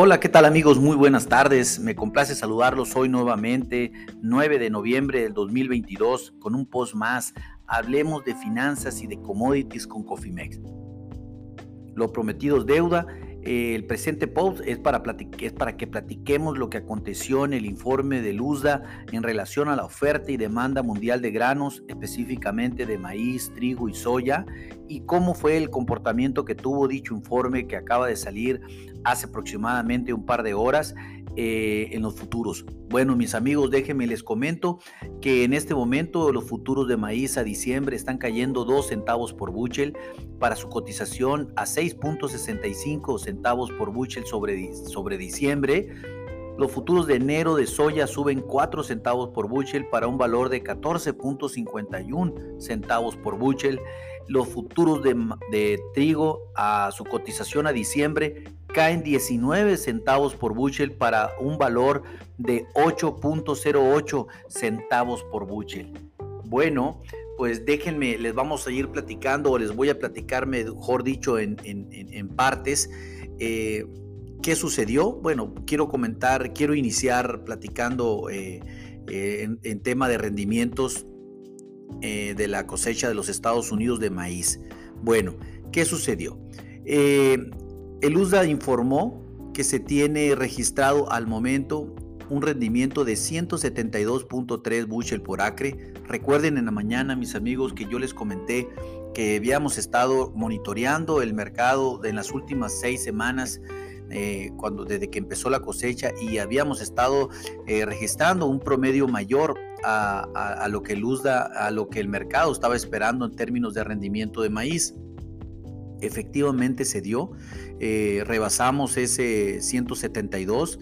Hola, ¿qué tal amigos? Muy buenas tardes. Me complace saludarlos hoy nuevamente, 9 de noviembre del 2022, con un post más. Hablemos de finanzas y de commodities con Cofimex. Lo prometido es deuda eh, el presente post es para, es para que platiquemos lo que aconteció en el informe de Luzda en relación a la oferta y demanda mundial de granos, específicamente de maíz, trigo y soya, y cómo fue el comportamiento que tuvo dicho informe que acaba de salir hace aproximadamente un par de horas eh, en los futuros. Bueno, mis amigos, déjenme les comento que en este momento los futuros de maíz a diciembre están cayendo 2 centavos por buchel para su cotización a 6.65 centavos por buchel sobre, sobre diciembre. Los futuros de enero de soya suben 4 centavos por buchel para un valor de 14.51 centavos por buchel. Los futuros de, de trigo a su cotización a diciembre caen 19 centavos por bushel para un valor de 8.08 centavos por bushel. Bueno, pues déjenme, les vamos a ir platicando o les voy a platicar, mejor dicho, en, partes. Eh, ¿Qué sucedió? Bueno, quiero comentar, quiero iniciar platicando eh, eh, en, tema de rendimientos de la cosecha de los Estados Unidos de maíz. Bueno, ¿qué sucedió? El USDA informó que se tiene registrado al momento un rendimiento de 172.3 bushel por acre. Recuerden en la mañana, mis amigos, que yo les comenté que habíamos estado monitoreando el mercado en las últimas seis semanas. Eh, cuando desde que empezó la cosecha y habíamos estado eh, registrando un promedio mayor a, lo que el USDA, a lo que el mercado estaba esperando en términos de rendimiento de maíz efectivamente se dio, eh, rebasamos ese 172.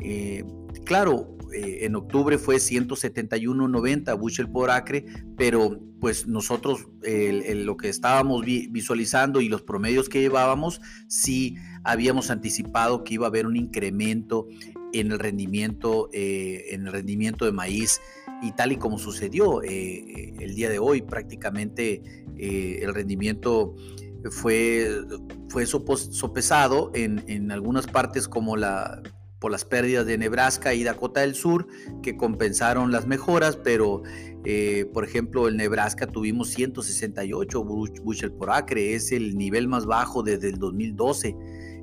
Eh, claro, eh, en octubre fue 171.90 bushel por acre, pero pues nosotros lo que estábamos visualizando y los promedios que llevábamos, sí habíamos anticipado que iba a haber un incremento en el rendimiento, en el rendimiento de maíz y tal y como sucedió el día de hoy, prácticamente el rendimiento fue, fue sopesado en, en algunas partes como la, por las pérdidas de Nebraska y Dakota del Sur, que compensaron las mejoras, pero eh, por ejemplo en Nebraska tuvimos 168 bushel por acre, es el nivel más bajo desde el 2012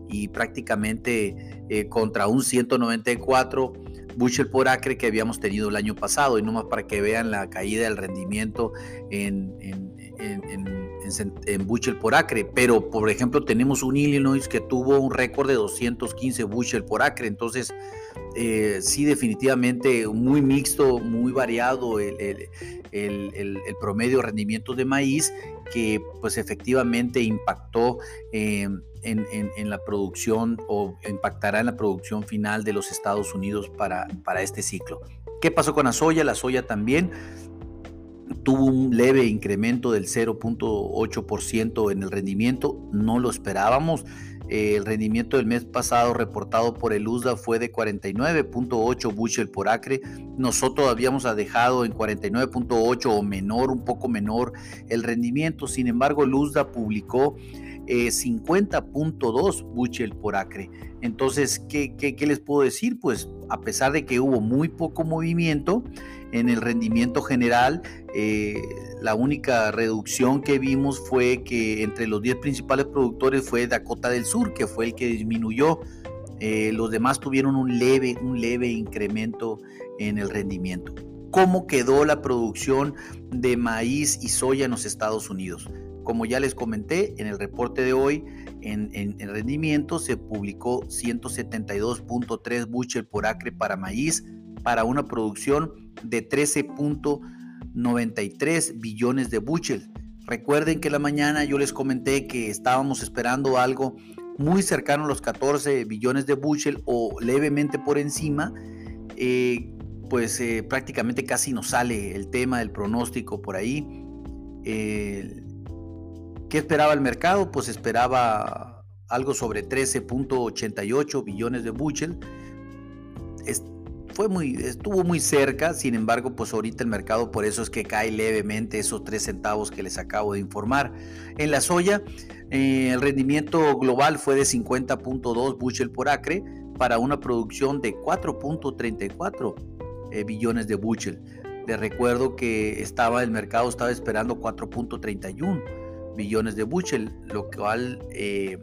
y prácticamente eh, contra un 194 bushel por acre que habíamos tenido el año pasado, y nomás para que vean la caída del rendimiento en, en, en en, bushel por acre, pero por ejemplo tenemos un Illinois que tuvo un récord de 215 bushel por acre, entonces eh, sí definitivamente muy mixto, muy variado el, promedio de rendimiento de maíz que pues efectivamente impactó em, en, la producción o impactará en la producción final de los Estados Unidos para, para este ciclo. ¿Qué pasó con la soya? La soya también tuvo un leve incremento del 0.8% en el rendimiento, no lo esperábamos. el rendimiento del mes pasado reportado por el USDA fue de 49.8 bushel por acre. Nosotros habíamos dejado en 49.8 o menor, un poco menor el rendimiento. Sin embargo, el USDA publicó 50.2 eh, bushel por acre. Entonces, ¿qué, ¿qué, les puedo decir? Pues a pesar de que hubo muy poco movimiento, en el rendimiento general. Eh, la única reducción que vimos fue que entre los 10 principales productores fue Dakota del Sur, que fue el que disminuyó. Eh, los demás tuvieron un leve, un leve incremento en el rendimiento. ¿Cómo quedó la producción de maíz y soya en los Estados Unidos? Como ya les comenté, en el reporte de hoy, en, en rendimiento se publicó 172.3 bushel por acre para maíz, para una producción de 13.93 billones de bushel. Recuerden que la mañana yo les comenté que estábamos esperando algo muy cercano a los 14 billones de bushel o levemente por encima. Eh, pues eh, prácticamente casi nos sale el tema del pronóstico por ahí. ¿Qué esperaba el mercado? Pues esperaba algo sobre 13.88 billones de bushel fue muy, estuvo muy cerca, sin embargo, pues ahorita el mercado por eso es que cae levemente esos 3 centavos que les acabo de informar. En la soya, eh, el rendimiento global fue de 50.2 bushel por acre para una producción de 4.34 eh, billones de bushel. Les recuerdo que estaba el mercado estaba esperando 4.31 billones de bushel, lo cual eh,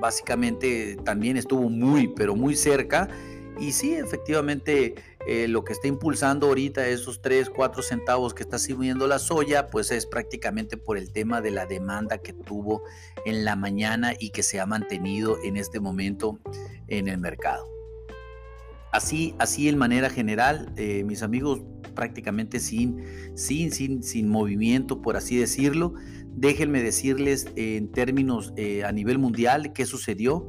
básicamente también estuvo muy, pero muy cerca. Y sí, efectivamente, eh, lo que está impulsando ahorita esos 3, 4 centavos que está subiendo la soya, pues es prácticamente por el tema de la demanda que tuvo en la mañana y que se ha mantenido en este momento en el mercado. Así, así en manera general, eh, mis amigos, prácticamente sin, sin, sin, sin movimiento, por así decirlo. Déjenme decirles en términos eh, a nivel mundial qué sucedió.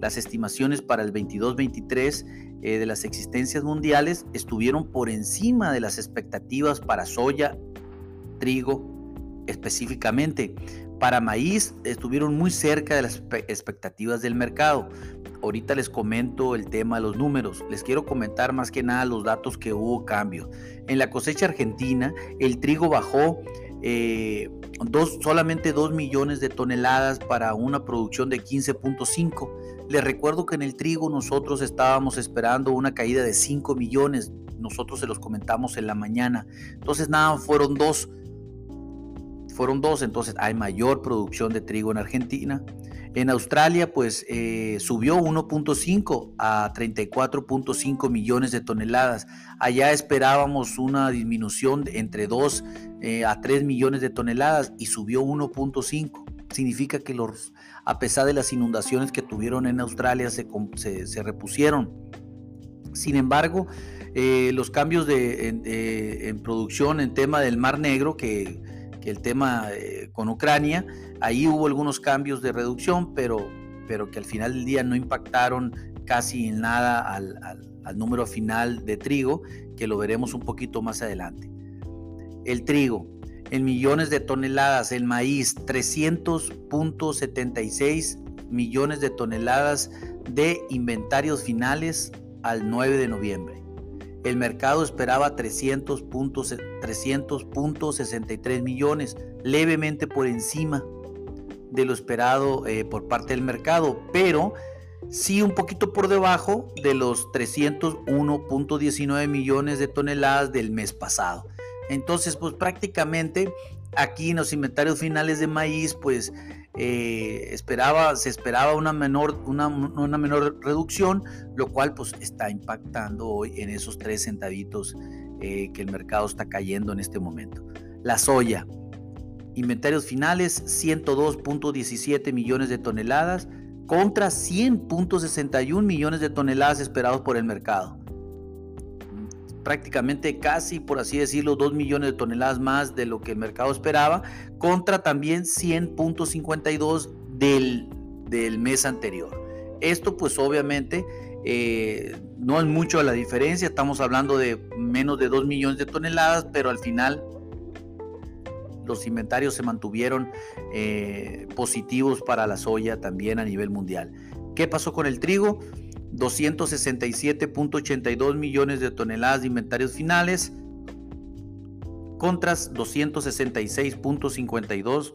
Las estimaciones para el 22-23 eh, de las existencias mundiales estuvieron por encima de las expectativas para soya, trigo específicamente. Para maíz estuvieron muy cerca de las expectativas del mercado. Ahorita les comento el tema de los números. Les quiero comentar más que nada los datos que hubo cambio. En la cosecha argentina, el trigo bajó eh, dos, solamente 2 millones de toneladas para una producción de 15.5 les recuerdo que en el trigo nosotros estábamos esperando una caída de 5 millones. Nosotros se los comentamos en la mañana. Entonces nada, fueron dos. Fueron dos, entonces hay mayor producción de trigo en Argentina. En Australia, pues eh, subió 1.5 a 34.5 millones de toneladas. Allá esperábamos una disminución de entre 2 eh, a 3 millones de toneladas y subió 1.5 significa que los, a pesar de las inundaciones que tuvieron en Australia, se, se, repusieron. Sin embargo, eh, los cambios de, en, producción en tema del Mar Negro, que, que el tema eh, con Ucrania, ahí hubo algunos cambios de reducción, pero, pero que al final del día no impactaron casi en nada al, al, al número final de trigo, que lo veremos un poquito más adelante. El trigo, en millones de toneladas, el maíz 300.76 millones de toneladas de inventarios finales al 9 de noviembre. El mercado esperaba 300.63 millones, levemente por encima de lo esperado eh, por parte del mercado, pero sí un poquito por debajo de los 301.19 millones de toneladas del mes pasado. Entonces, pues prácticamente aquí en los inventarios finales de maíz, pues eh, esperaba, se esperaba una menor, una, menor reducción, lo cual pues está impactando hoy en esos tres centavitos eh, que el mercado está cayendo en este momento. La soya, inventarios finales 102.17 millones de toneladas contra 100.61 millones de toneladas esperados por el mercado prácticamente casi, por así decirlo, 2 millones de toneladas más de lo que el mercado esperaba, contra también 100.52 del, del mes anterior. Esto pues obviamente eh, no es mucho la diferencia, estamos hablando de menos de 2 millones de toneladas, pero al final los inventarios se mantuvieron eh, positivos para la soya también a nivel mundial. ¿Qué pasó con el trigo? 267.82 millones de toneladas de inventarios finales contra 266.52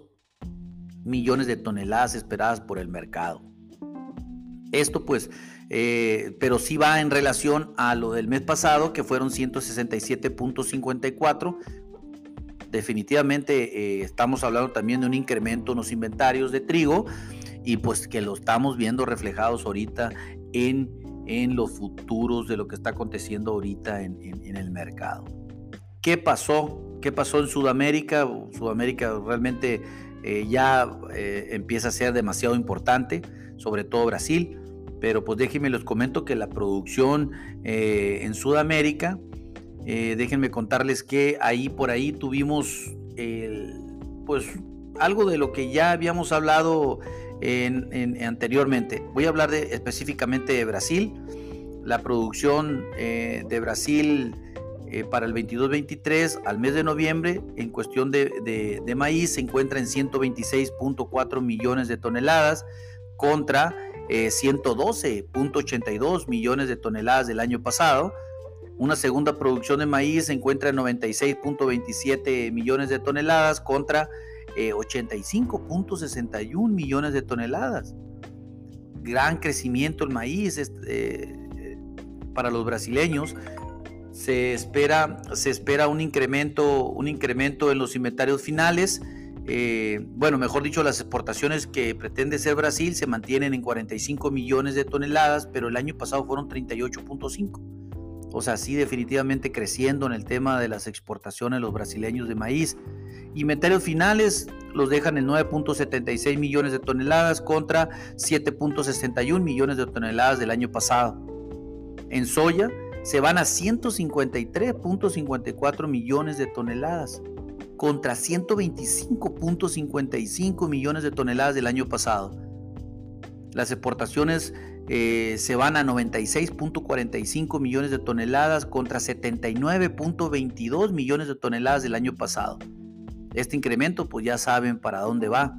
millones de toneladas esperadas por el mercado. Esto pues, eh, pero sí va en relación a lo del mes pasado, que fueron 167.54. Definitivamente eh, estamos hablando también de un incremento en los inventarios de trigo y pues que lo estamos viendo reflejados ahorita en, en los futuros de lo que está aconteciendo ahorita en, el mercado. ¿Qué pasó? ¿Qué pasó en Sudamérica? Sudamérica realmente eh, ya eh, empieza a ser demasiado importante, sobre todo Brasil, pero pues déjenme les comento que la producción eh, en Sudamérica, déjenme contarles que ahí por ahí tuvimos pues algo de lo que ya habíamos hablado anteriormente. Voy a hablar específicamente de Brasil. La producción eh, de Brasil eh, para el 22-23 al mes de noviembre en cuestión de, maíz se encuentra en 126.4 millones de toneladas contra 112.82 eh, millones de toneladas del año pasado. Una segunda producción de maíz se encuentra en 96.27 millones de toneladas contra 85.61 eh, millones de toneladas. Gran crecimiento el maíz, eh, para los brasileños. Se espera, se espera un, incremento, un incremento en los inventarios finales. Eh, bueno, mejor dicho, las exportaciones que pretende ser Brasil se mantienen en 45 millones de toneladas, pero el año pasado fueron 38.5. O sea, sí definitivamente creciendo en el tema de las exportaciones los brasileños de maíz. Inventarios finales los dejan en 9.76 millones de toneladas contra 7.61 millones de toneladas del año pasado. En soya se van a 153.54 millones de toneladas contra 125.55 millones de toneladas del año pasado. Las exportaciones eh, se van a 96.45 millones de toneladas contra 79.22 millones de toneladas del año pasado. Este incremento, pues ya saben para dónde va,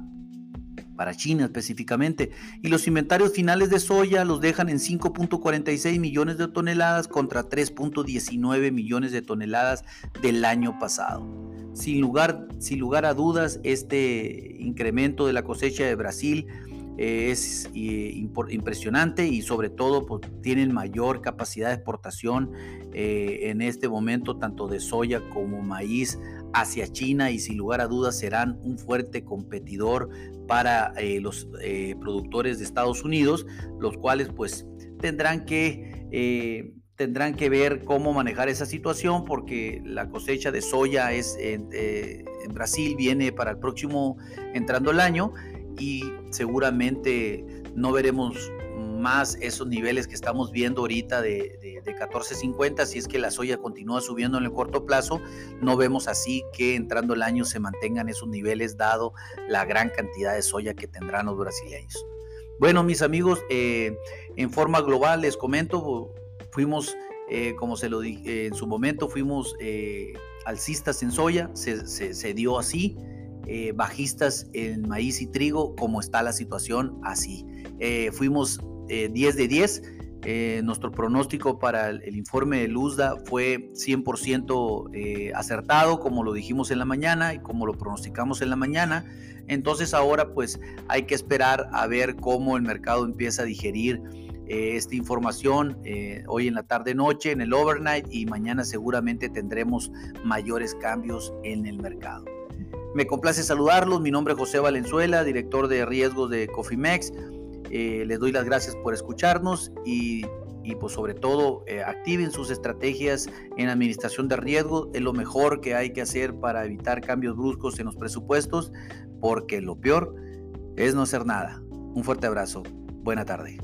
para China específicamente. Y los inventarios finales de soya los dejan en 5.46 millones de toneladas contra 3.19 millones de toneladas del año pasado. Sin lugar, sin lugar a dudas, este incremento de la cosecha de Brasil eh, es eh, impresionante y sobre todo pues, tienen mayor capacidad de exportación eh, en este momento tanto de soya como maíz hacia China y sin lugar a dudas serán un fuerte competidor para los productores de Estados Unidos, los cuales pues tendrán que tendrán que ver cómo manejar esa situación porque la cosecha de soya es en Brasil viene para el próximo entrando el año y seguramente no veremos más esos niveles que estamos viendo ahorita de, de, 14.50 si es que la soya continúa subiendo en el corto plazo no vemos así que entrando el año se mantengan esos niveles dado la gran cantidad de soya que tendrán los brasileños. Bueno mis amigos eh, en forma global les comento fuimos eh, como se lo dije en su momento fuimos eh, alcistas en soya se, se dio así eh, bajistas en maíz y trigo, como está la situación así. Eh, fuimos 10 eh, de 10. nuestro pronóstico para el, informe de Luzda fue 100% acertado, como lo dijimos en la mañana y como lo pronosticamos en la mañana. Entonces ahora pues hay que esperar a ver cómo el mercado empieza a digerir esta información hoy en la tarde noche en el overnight y mañana seguramente tendremos mayores cambios en el mercado. Me complace saludarlos. Mi nombre es José Valenzuela, director de riesgos de Cofimex. Eh, les doy las gracias por escucharnos y, pues sobre todo eh, activen sus estrategias en administración de riesgo. Es lo mejor que hay que hacer para evitar cambios bruscos en los presupuestos porque lo peor es no hacer nada. Un fuerte abrazo. Buena tarde.